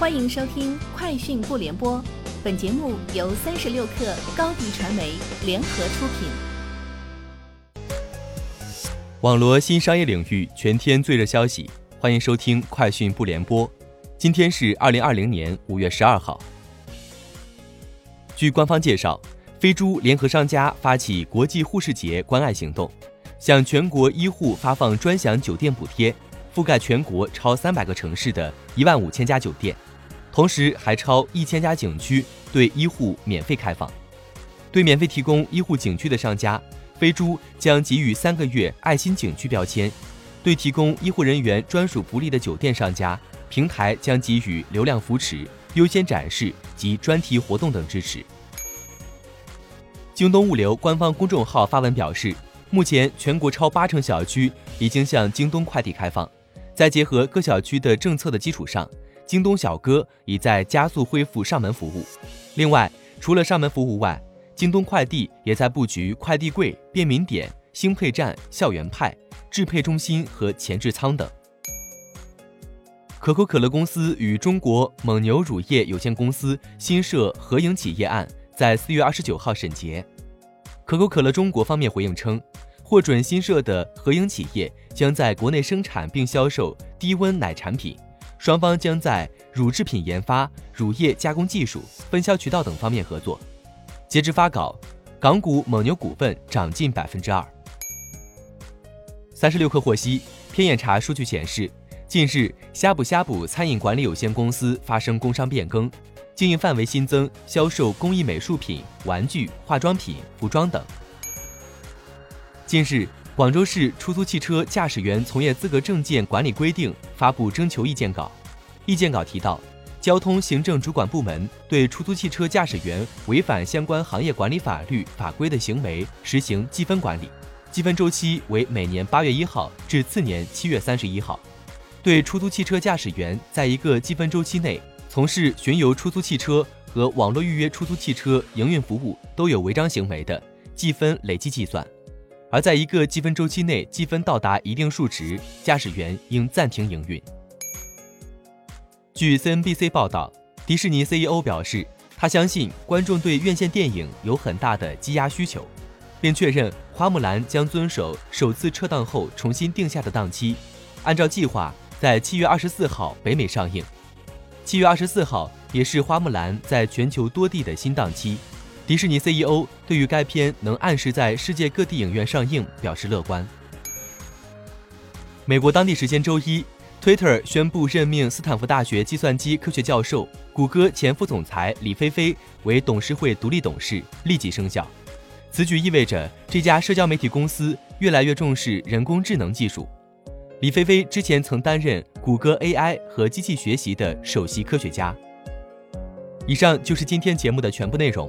欢迎收听《快讯不联播》，本节目由三十六克高低传媒联合出品。网罗新商业领域全天最热消息，欢迎收听《快讯不联播》。今天是二零二零年五月十二号。据官方介绍，飞猪联合商家发起国际护士节关爱行动，向全国医护发放专享酒店补贴，覆盖全国超三百个城市的一万五千家酒店。同时，还超一千家景区对医护免费开放。对免费提供医护景区的商家，飞猪将给予三个月爱心景区标签；对提供医护人员专属福利的酒店商家，平台将给予流量扶持、优先展示及专题活动等支持。京东物流官方公众号发文表示，目前全国超八成小区已经向京东快递开放，在结合各小区的政策的基础上。京东小哥已在加速恢复上门服务。另外，除了上门服务外，京东快递也在布局快递柜、便民点、星配站、校园派、制配中心和前置仓等。可口可乐公司与中国蒙牛乳业有限公司新设合营企业案在四月二十九号审结。可口可乐中国方面回应称，获准新设的合营企业将在国内生产并销售低温奶产品。双方将在乳制品研发、乳业加工技术、分销渠道等方面合作。截至发稿，港股蒙牛股份涨近百分之二。三十六氪获悉，天眼查数据显示，近日呷哺呷哺餐饮管理有限公司发生工商变更，经营范围新增销售工艺美术品、玩具、化妆品、服装等。近日。广州市出租汽车驾驶员从业资格证件管理规定发布征求意见稿。意见稿提到，交通行政主管部门对出租汽车驾驶员违反相关行业管理法律法规的行为实行记分管理，记分周期为每年八月一号至次年七月三十一号。对出租汽车驾驶员在一个记分周期内从事巡游出租汽车和网络预约出租汽车营运服务都有违章行为的，记分累计计算。而在一个积分周期内，积分到达一定数值，驾驶员应暂停营运。据 CNBC 报道，迪士尼 CEO 表示，他相信观众对院线电影有很大的积压需求，并确认《花木兰》将遵守首次撤档后重新定下的档期，按照计划在七月二十四号北美上映。七月二十四号也是《花木兰》在全球多地的新档期。迪士尼 CEO 对于该片能按时在世界各地影院上映表示乐观。美国当地时间周一，Twitter 宣布任命斯坦福大学计算机科学教授、谷歌前副总裁李飞飞为董事会独立董事，立即生效。此举意味着这家社交媒体公司越来越重视人工智能技术。李飞飞之前曾担任谷歌 AI 和机器学习的首席科学家。以上就是今天节目的全部内容。